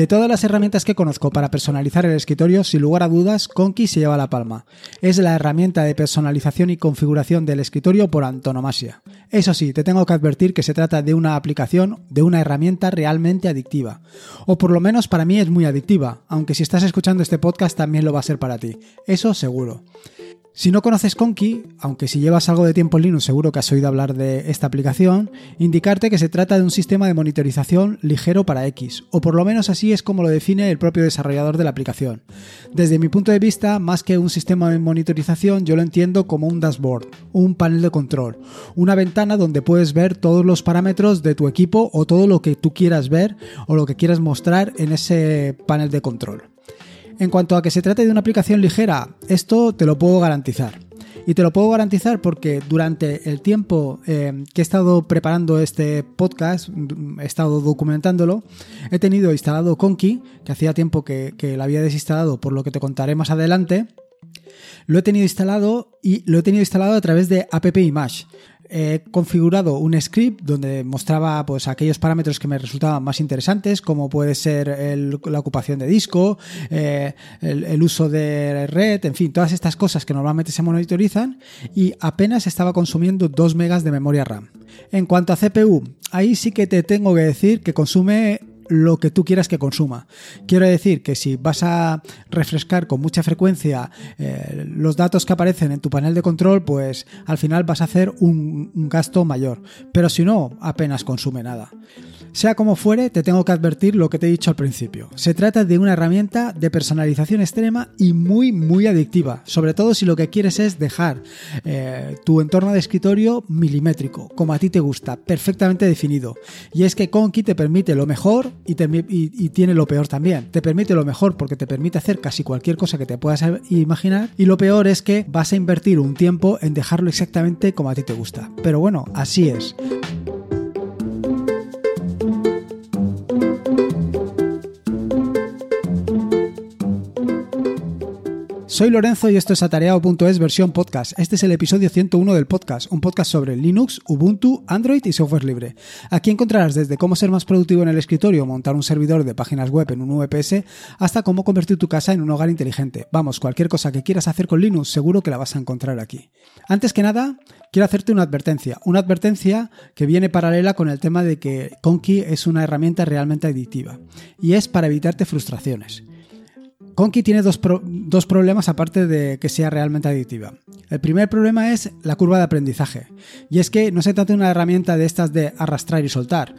De todas las herramientas que conozco para personalizar el escritorio, sin lugar a dudas, Conky se lleva la palma. Es la herramienta de personalización y configuración del escritorio por antonomasia. Eso sí, te tengo que advertir que se trata de una aplicación, de una herramienta realmente adictiva. O por lo menos para mí es muy adictiva, aunque si estás escuchando este podcast también lo va a ser para ti. Eso seguro. Si no conoces Conky, aunque si llevas algo de tiempo en Linux seguro que has oído hablar de esta aplicación, indicarte que se trata de un sistema de monitorización ligero para X, o por lo menos así es como lo define el propio desarrollador de la aplicación. Desde mi punto de vista, más que un sistema de monitorización, yo lo entiendo como un dashboard, un panel de control, una ventana donde puedes ver todos los parámetros de tu equipo o todo lo que tú quieras ver o lo que quieras mostrar en ese panel de control. En cuanto a que se trate de una aplicación ligera, esto te lo puedo garantizar. Y te lo puedo garantizar porque durante el tiempo eh, que he estado preparando este podcast, he estado documentándolo, he tenido instalado Conky, que hacía tiempo que, que lo había desinstalado, por lo que te contaré más adelante. Lo he tenido instalado y lo he tenido instalado a través de app image he configurado un script donde mostraba pues aquellos parámetros que me resultaban más interesantes, como puede ser la ocupación de disco, eh, el, uso de red, en fin, todas estas cosas que normalmente se monitorizan y apenas estaba consumiendo 2 megas de memoria RAM. En cuanto a CPU, ahí sí que te tengo que decir que consume lo que tú quieras que consuma. Quiero decir que si vas a refrescar con mucha frecuencia eh, los datos que aparecen en tu panel de control, pues al final vas a hacer un, un gasto mayor. Pero si no, apenas consume nada. Sea como fuere, te tengo que advertir lo que te he dicho al principio. Se trata de una herramienta de personalización extrema y muy, muy adictiva, sobre todo si lo que quieres es dejar eh, tu entorno de escritorio milimétrico, como a ti te gusta, perfectamente definido. Y es que Conky te permite lo mejor y, y tiene lo peor también. Te permite lo mejor porque te permite hacer casi cualquier cosa que te puedas imaginar y lo peor es que vas a invertir un tiempo en dejarlo exactamente como a ti te gusta. Pero bueno, así es. Soy Lorenzo y esto es atareado.es versión podcast. Este es el episodio 101 del podcast, un podcast sobre Linux, Ubuntu, Android y software libre. Aquí encontrarás desde cómo ser más productivo en el escritorio, montar un servidor de páginas web en un VPS, hasta cómo convertir tu casa en un hogar inteligente. Vamos, cualquier cosa que quieras hacer con Linux seguro que la vas a encontrar aquí. Antes que nada, quiero hacerte una advertencia. Una advertencia que viene paralela con el tema de que Conky es una herramienta realmente adictiva. Y es para evitarte frustraciones. Conky tiene dos, dos, problemas aparte de que sea realmente adictiva. El primer problema es la curva de aprendizaje. Y es que no se trata de una herramienta de estas de arrastrar y soltar.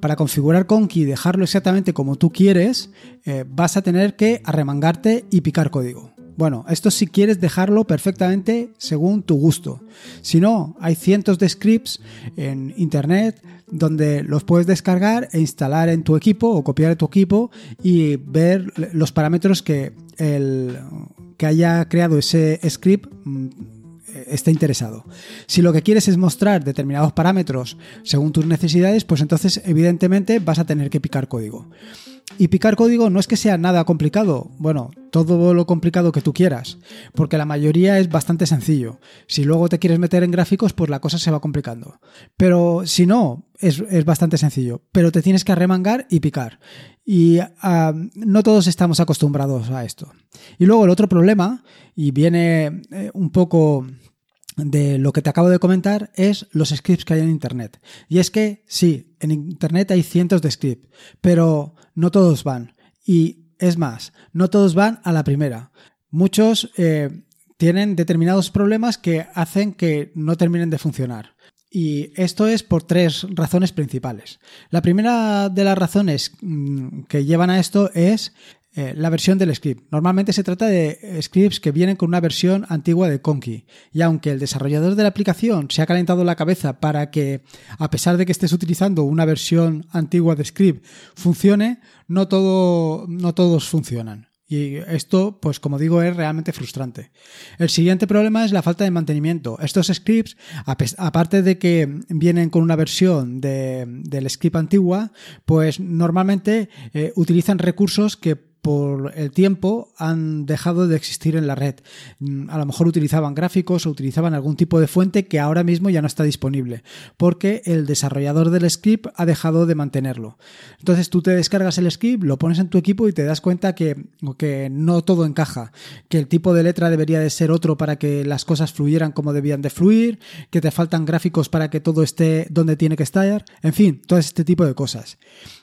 Para configurar Conky y dejarlo exactamente como tú quieres, eh, vas a tener que arremangarte y picar código. Bueno, esto si quieres dejarlo perfectamente según tu gusto. Si no, hay cientos de scripts en internet donde los puedes descargar e instalar en tu equipo o copiar en tu equipo y ver los parámetros que el que haya creado ese script mm, esté interesado. Si lo que quieres es mostrar determinados parámetros según tus necesidades, pues entonces evidentemente vas a tener que picar código. Y picar código no es que sea nada complicado, bueno, todo lo complicado que tú quieras, porque la mayoría es bastante sencillo. Si luego te quieres meter en gráficos, pues la cosa se va complicando. Pero si no, es, bastante sencillo, pero te tienes que arremangar y picar. Y ah, no todos estamos acostumbrados a esto. Y luego el otro problema, y viene eh, un poco de lo que te acabo de comentar es los scripts que hay en Internet. Y es que sí, en Internet hay cientos de scripts, pero no todos van. Y es más, no todos van a la primera. Muchos eh, tienen determinados problemas que hacen que no terminen de funcionar. Y esto es por tres razones principales. La primera de las razones mm, que llevan a esto es eh, la versión del script. Normalmente se trata de scripts que vienen con una versión antigua de Conky. Y aunque el desarrollador de la aplicación se ha calentado la cabeza para que, a pesar de que estés utilizando una versión antigua de script, funcione, no, todo, no todos funcionan. Y esto, pues como digo, es realmente frustrante. El siguiente problema es la falta de mantenimiento. Estos scripts, aparte de que vienen con una versión de, del script antigua, pues normalmente eh, utilizan recursos que por el tiempo han dejado de existir en la red. Mm, a lo mejor utilizaban gráficos o utilizaban algún tipo de fuente que ahora mismo ya no está disponible, porque el desarrollador del script ha dejado de mantenerlo. Entonces tú te descargas el script, lo pones en tu equipo y te das cuenta que, que no todo encaja, que el tipo de letra debería de ser otro para que las cosas fluyeran como debían de fluir, que te faltan gráficos para que todo esté donde tiene que estar, en fin, todo este tipo de cosas.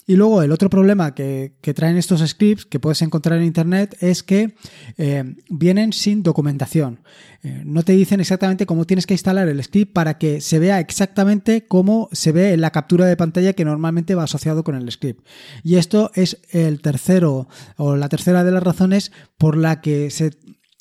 Y luego el otro problema que, traen estos scripts que puedes encontrar en Internet es que eh, vienen sin documentación. Eh, no te dicen exactamente cómo tienes que instalar el script para que se vea exactamente cómo se ve en la captura de pantalla que normalmente va asociado con el script. Y esto es el tercero o la tercera de las razones por la que se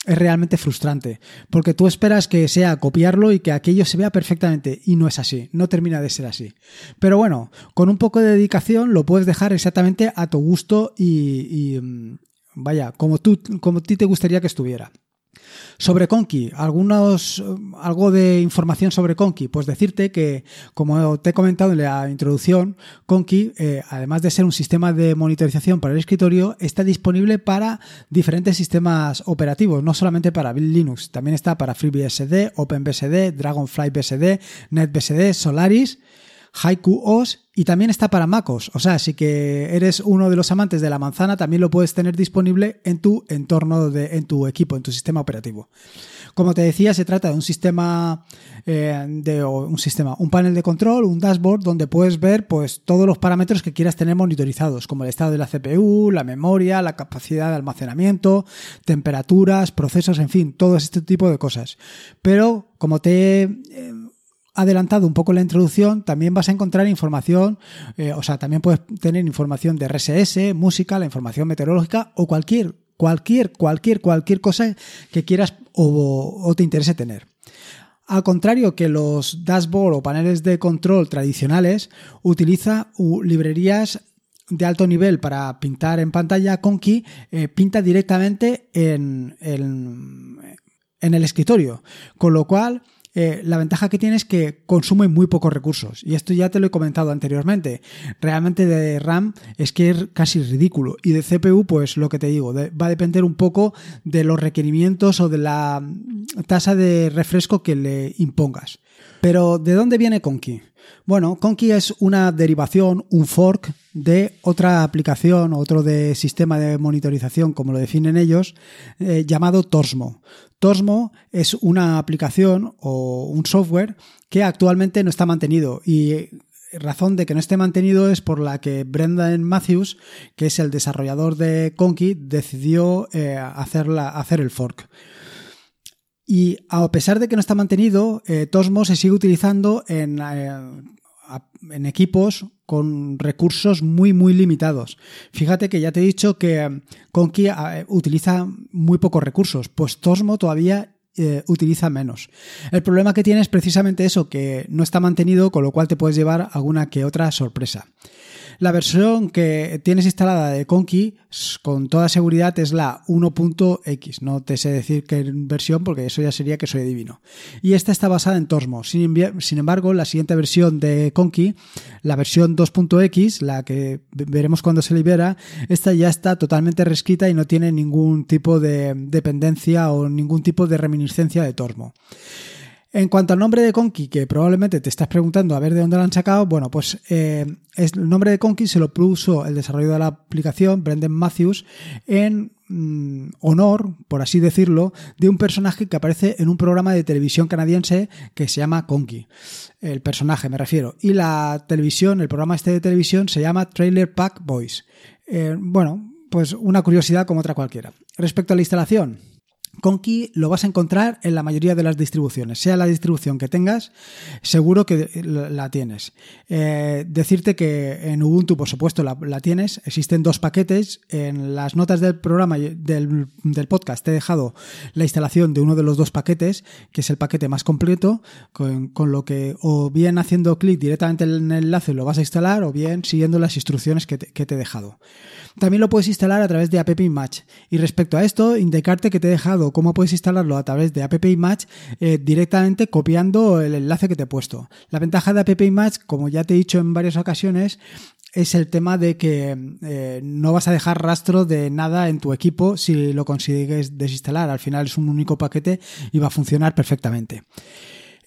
es realmente frustrante, porque tú esperas que sea copiarlo y que aquello se vea perfectamente y no es así, no termina de ser así. Pero bueno, con un poco de dedicación lo puedes dejar exactamente a tu gusto y, y mm, vaya, como tú, como a ti te gustaría que estuviera. Sobre Conky, algunos, algo de información sobre Conky. Pues decirte que, como te he comentado en la introducción, Conky, eh, además de ser un sistema de monitorización para el escritorio, está disponible para diferentes sistemas operativos, no solamente para Linux, también está para FreeBSD, OpenBSD, DragonFlyBSD, NetBSD, Solaris Haiku OS y también está para MacOS. O sea, si que eres uno de los amantes de la manzana, también lo puedes tener disponible en tu entorno, de, en tu equipo, en tu sistema operativo. Como te decía, se trata de un sistema, eh, de un sistema, un panel de control, un dashboard donde puedes ver pues todos los parámetros que quieras tener monitorizados, como el estado de la CPU, la memoria, la capacidad de almacenamiento, temperaturas, procesos, en fin, todo este tipo de cosas. Pero como te eh, adelantado un poco la introducción, también vas a encontrar información, eh, o sea, también puedes tener información de RSS, música, la información meteorológica o cualquier, cualquier, cualquier, cualquier cosa que quieras o, te interese tener. Al contrario que los dashboard o paneles de control tradicionales, utiliza librerías de alto nivel para pintar en pantalla, Conky eh, pinta directamente en, en el escritorio, con lo cual eh, la ventaja que tiene es que consume muy pocos recursos. Y esto ya te lo he comentado anteriormente. Realmente de RAM es que es casi ridículo. Y de CPU, pues lo que te digo, va a depender un poco de los requerimientos o de la tasa de refresco que le impongas. Pero, ¿de dónde viene Conky? Bueno, Conky es una derivación, un fork de otra aplicación, otro de sistema de monitorización, como lo definen ellos, eh, llamado Torsmo. Torsmo es una aplicación o un software que actualmente no está mantenido y razón de que no esté mantenido es por la que Brendan Matthews, que es el desarrollador de Conky, decidió eh, hacer el fork. Y a pesar de que no está mantenido, eh, Tosmo se sigue utilizando en, eh, en, equipos con recursos muy, muy limitados. Fíjate que ya te he dicho que eh, Conky utiliza muy pocos recursos, pues Tosmo todavía utiliza menos. El problema que tiene es precisamente eso, que no está mantenido, con lo cual te puedes llevar alguna que otra sorpresa. La versión que tienes instalada de Conky con toda seguridad es la 1.x. No te sé decir qué versión porque eso ya sería que soy divino. Y esta está basada en Tosmo. Sin, embargo, la siguiente versión de Conky, la versión 2.x, la que veremos cuando se libera, esta ya está totalmente reescrita y no tiene ningún tipo de dependencia o ningún tipo de reminiscencia de Tosmo. En cuanto al nombre de Conky, que probablemente te estás preguntando a ver de dónde lo han sacado, bueno, pues eh, el nombre de Conky se lo puso el desarrollo de la aplicación, Brendan Matthews, en mm, honor, por así decirlo, de un personaje que aparece en un programa de televisión canadiense que se llama Conky. El personaje, me refiero. Y la televisión, el programa este de televisión se llama Trailer Pack Boys. Eh, bueno, pues una curiosidad como otra cualquiera. Respecto a la instalación, Conky lo vas a encontrar en la mayoría de las distribuciones. Sea la distribución que tengas, seguro que la tienes. Eh, decirte que en Ubuntu, por supuesto, la, tienes. Existen dos paquetes. En las notas del programa del, podcast te he dejado la instalación de uno de los dos paquetes, que es el paquete más completo, con, lo que o bien haciendo clic directamente en el enlace lo vas a instalar, o bien siguiendo las instrucciones que te, que te he dejado. También lo puedes instalar a través de App Match. Y respecto a esto, indicarte que te he dejado cómo puedes instalarlo a través de App Match eh, directamente copiando el enlace que te he puesto. La ventaja de App Match, como ya te he dicho en varias ocasiones, es el tema de que eh, no vas a dejar rastro de nada en tu equipo si lo consigues desinstalar. Al final es un único paquete y va a funcionar perfectamente.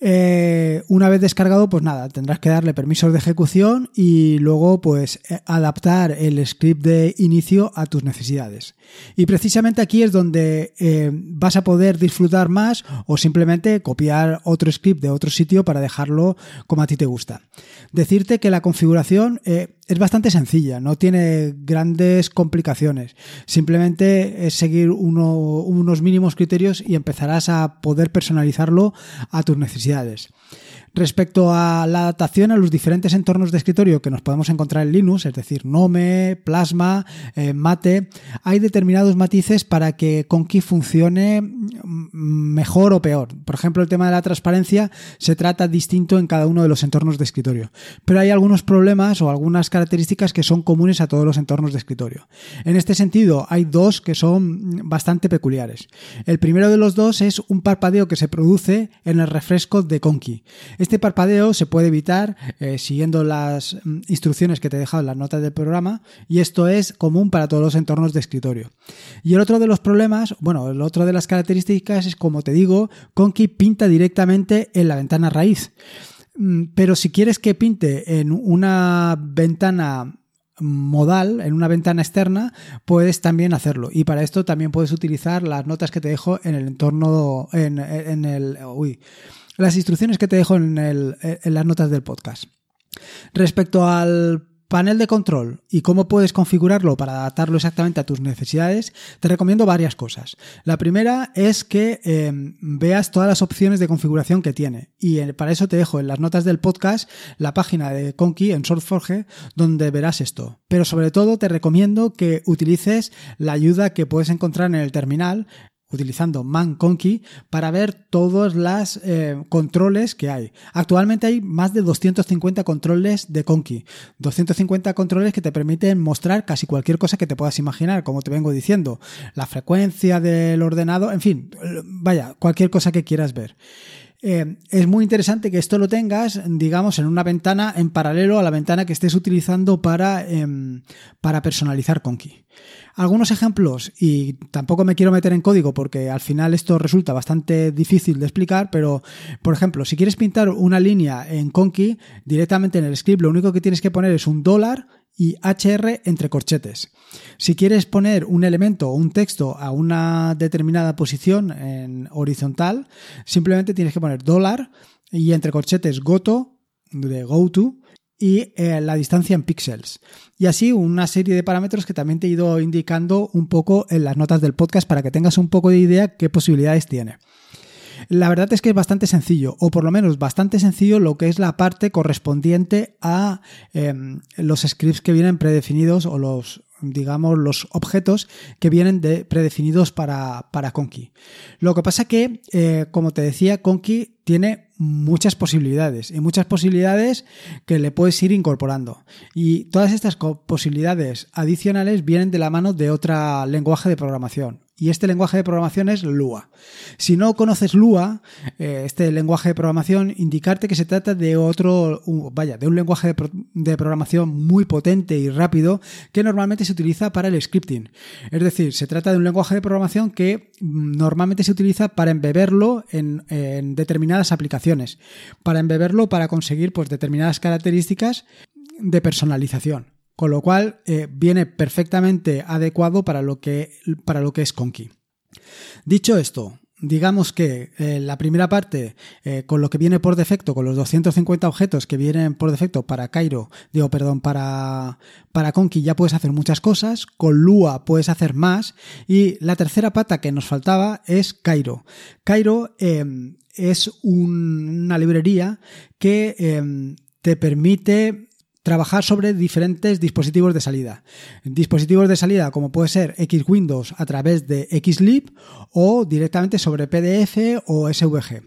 Eh, una vez descargado, pues nada, tendrás que darle permisos de ejecución y luego pues eh, adaptar el script de inicio a tus necesidades. Y precisamente aquí es donde eh, vas a poder disfrutar más o simplemente copiar otro script de otro sitio para dejarlo como a ti te gusta. Decirte que la configuración es bastante sencilla, no tiene grandes complicaciones. Simplemente es seguir unos mínimos criterios y empezarás a poder personalizarlo a tus necesidades. Respecto a la adaptación a los diferentes entornos de escritorio que nos podemos encontrar en Linux, es decir, Nome, Plasma, eh, Mate, hay determinados matices para que Conky funcione mejor o peor. Por ejemplo, el tema de la transparencia se trata distinto en cada uno de los entornos de escritorio, pero hay algunos problemas o algunas características que son comunes a todos los entornos de escritorio. En este sentido, hay dos que son bastante peculiares. El primero de los dos es un parpadeo que se produce en el refresco de Conky. Este parpadeo se puede evitar eh, siguiendo las mm, instrucciones que te he dejado en las notas del programa y esto es común para todos los entornos de escritorio. Y el otro de los problemas, bueno, el otro de las características es, como te digo, Conky pinta directamente en la ventana raíz. Mm, pero si quieres que pinte en una ventana modal en una ventana externa, puedes también hacerlo. Y para esto también puedes utilizar las notas que te dejo en el entorno, en, en el, uy, las instrucciones que te dejo en, en las notas del podcast. Respecto al panel de control y cómo puedes configurarlo para adaptarlo exactamente a tus necesidades, te recomiendo varias cosas. La primera es que em, veas todas las opciones de configuración que tiene. Y eh, para eso te dejo en las notas del podcast la página de Conky en SourceForge donde verás esto. Pero sobre todo te recomiendo que utilices la ayuda que puedes encontrar en el terminal utilizando ManConky para ver todos los eh, controles que hay. Actualmente hay más de 250 controles de Conky. 250 controles que te permiten mostrar casi cualquier cosa que te puedas imaginar, como te vengo diciendo. La frecuencia del ordenado, en fin, vaya, cualquier cosa que quieras ver. Eh, es muy interesante que esto lo tengas, digamos, en una ventana en paralelo a la ventana que estés utilizando para, em, para personalizar Conky. Algunos ejemplos, y tampoco me quiero meter en código porque al final esto resulta bastante difícil de explicar, pero por ejemplo, si quieres pintar una línea en Conky, directamente en el script lo único que tienes que poner es un dólar y HR entre corchetes. Si quieres poner un elemento o un texto a una determinada posición en horizontal, simplemente tienes que poner dólar y entre corchetes goto de goto y eh, la distancia en píxeles. Y así una serie de parámetros que también te he ido indicando un poco en las notas del podcast para que tengas un poco de idea qué posibilidades tiene. La verdad es que es bastante sencillo, o por lo menos bastante sencillo lo que es la parte correspondiente a em, los scripts que vienen predefinidos o los digamos, los objetos que vienen de, predefinidos para, para Conky. Lo que pasa que, eh, como te decía, Conky tiene muchas posibilidades y muchas posibilidades que le puedes ir incorporando. Y todas estas posibilidades adicionales vienen de la mano de otro lenguaje de programación y este lenguaje de programación es Lua. Si no conoces Lua, eh, este lenguaje de programación, indicarte que se trata de otro, vaya, de un lenguaje de, programación muy potente y rápido que normalmente se utiliza para el scripting. Es decir, se trata de un lenguaje de programación que mm, normalmente se utiliza para embeberlo en, en determinadas aplicaciones, para embeberlo para conseguir pues, determinadas características de personalización con lo cual eh, viene perfectamente adecuado para lo que, para lo que es Conky. Dicho esto, digamos que eh, la primera parte, eh, con lo que viene por defecto, con los 250 objetos que vienen por defecto para Cairo, digo, perdón, para, para Conky ya puedes hacer muchas cosas, con Lua puedes hacer más, y la tercera pata que nos faltaba es Cairo. Cairo es una librería que te permite trabajar sobre diferentes dispositivos de salida. Dispositivos de salida como puede ser X Windows a través de Xlib o directamente sobre PDF o SVG.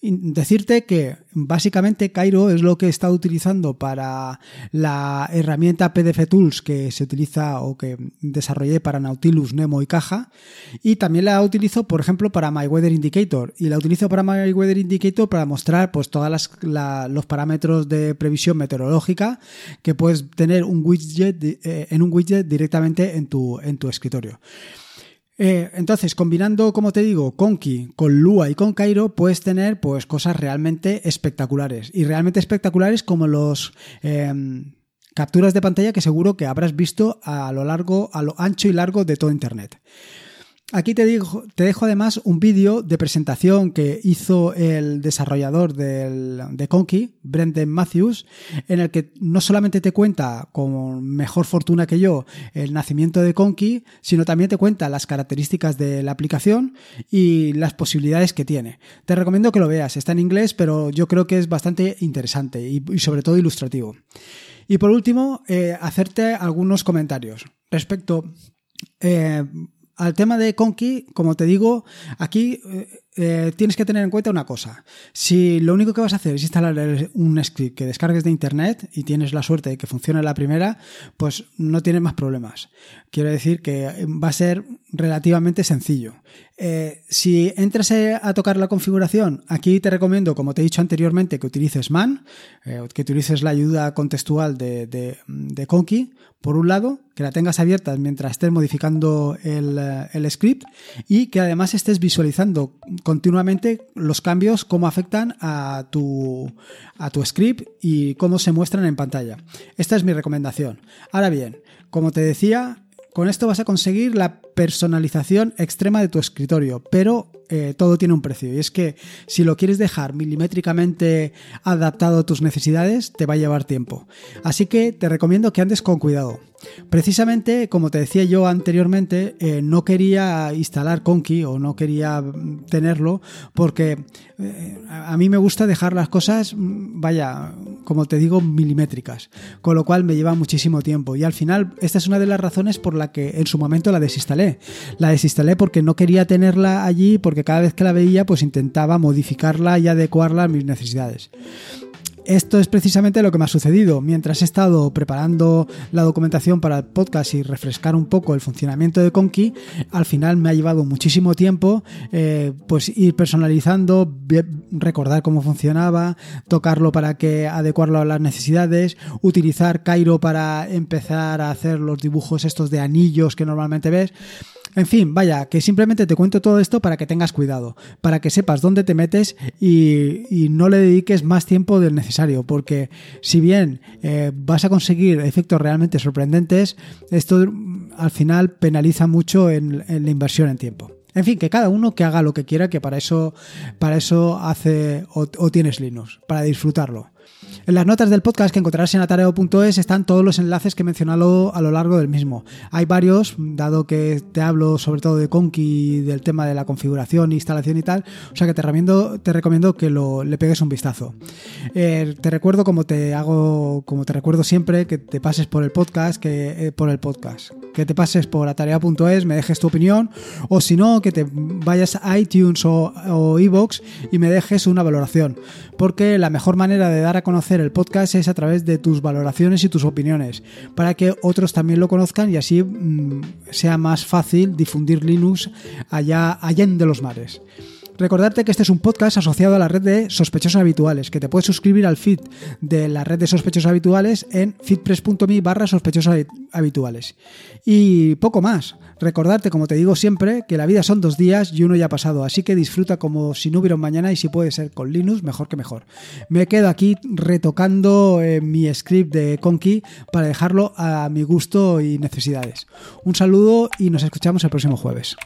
Decirte que básicamente Cairo es lo que he estado utilizando para la herramienta PDF Tools que se utiliza o que desarrollé para Nautilus, Nemo y Caja. Y también la utilizo, por ejemplo, para My Weather Indicator. Y la utilizo para My Weather Indicator para mostrar pues todos los parámetros de previsión meteorológica que puedes tener un widget eh, en un widget directamente en tu, en tu escritorio. Eh, entonces, combinando, como te digo, Conky con Lua y con Cairo, puedes tener pues cosas realmente espectaculares. Y realmente espectaculares como los em, capturas de pantalla que seguro que habrás visto a lo largo, a lo ancho y largo de todo Internet. Aquí te, dejo además un vídeo de presentación que hizo el desarrollador del, de Conky, Brendan Matthews, en el que no solamente te cuenta con mejor fortuna que yo el nacimiento de Conky, sino también te cuenta las características de la aplicación y las posibilidades que tiene. Te recomiendo que lo veas, está en inglés, pero yo creo que es bastante interesante y, sobre todo ilustrativo. Y por último, eh, hacerte algunos comentarios respecto... Eh, al tema de Conky, como te digo, aquí eh, eh, tienes que tener en cuenta una cosa. Si lo único que vas a hacer es instalar un script que descargues de internet y tienes la suerte de que funcione la primera, pues no tienes más problemas. Quiero decir que va a ser relativamente sencillo. Eh, si entras a tocar la configuración, aquí te recomiendo, como te he dicho anteriormente, que utilices man, que utilices la ayuda contextual de, de, Conky por un lado, que la tengas abierta mientras estés modificando eh, el, script y que además estés visualizando continuamente los cambios, cómo afectan a tu, a tu script y cómo se muestran en pantalla. Esta es mi recomendación. Ahora bien, como te decía, con esto vas a conseguir la personalización extrema de tu escritorio, pero eh, todo tiene un precio. Y es que si lo quieres dejar milimétricamente adaptado a tus necesidades, te va a llevar tiempo. Así que te recomiendo que andes con cuidado. Precisamente, como te decía yo anteriormente, eh, no quería instalar Conky o no quería tenerlo porque eh, a mí me gusta dejar las cosas, vaya, como te digo, milimétricas, con lo cual me lleva muchísimo tiempo. Y al final, esta es una de las razones por la que en su momento la desinstalé. La desinstalé porque no quería tenerla allí, porque cada vez que la veía, pues intentaba modificarla y adecuarla a mis necesidades esto es precisamente lo que me ha sucedido. Mientras he estado preparando la documentación para el podcast y refrescar un poco el funcionamiento de Conky, al final me ha llevado muchísimo tiempo eh, pues ir personalizando, recordar cómo funcionaba, tocarlo para que adecuarlo a las necesidades, utilizar Cairo para empezar a hacer los dibujos estos de anillos que normalmente ves. En fin, vaya, que simplemente te cuento todo esto para que tengas cuidado, para que sepas dónde te metes y, no le dediques más tiempo del necesario, porque si bien eh, vas a conseguir efectos realmente sorprendentes, esto mm, al final penaliza mucho en, la inversión en tiempo. En fin, que cada uno que haga lo que quiera, que para eso, para eso hace o tienes Linux, para disfrutarlo. En las notas del podcast que encontrarás en atareo.es están todos los enlaces que he mencionado a lo largo del mismo. Hay varios, dado que te hablo sobre todo de Conky, del tema de la configuración, instalación y tal, o sea que te recomiendo, que lo, le pegues un vistazo. Eh, te recuerdo, como te hago, como te recuerdo siempre, que te pases por el podcast, que, eh, por el podcast, que te pases por atarea.es, me dejes tu opinión, o si no, que te vayas a iTunes o Evox y me dejes una valoración, porque la mejor manera de dar a conocer el podcast es a través de tus valoraciones y tus opiniones, para que otros también lo conozcan y así mm, sea más fácil difundir Linux allá, allá de los mares. Recordarte que este es un podcast asociado a la red de sospechosos habituales, que te puedes suscribir al feed de la red de sospechosos habituales en feedpress.me barra sospechosos habituales. Y poco más. Recordarte, como te digo siempre, que la vida son dos días y uno ya ha pasado, así que disfruta como si no hubiera un mañana y si puede ser con Linux, mejor que mejor. Me quedo aquí retocando eh, mi script de Conky para dejarlo a mi gusto y necesidades. Un saludo y nos escuchamos el próximo jueves.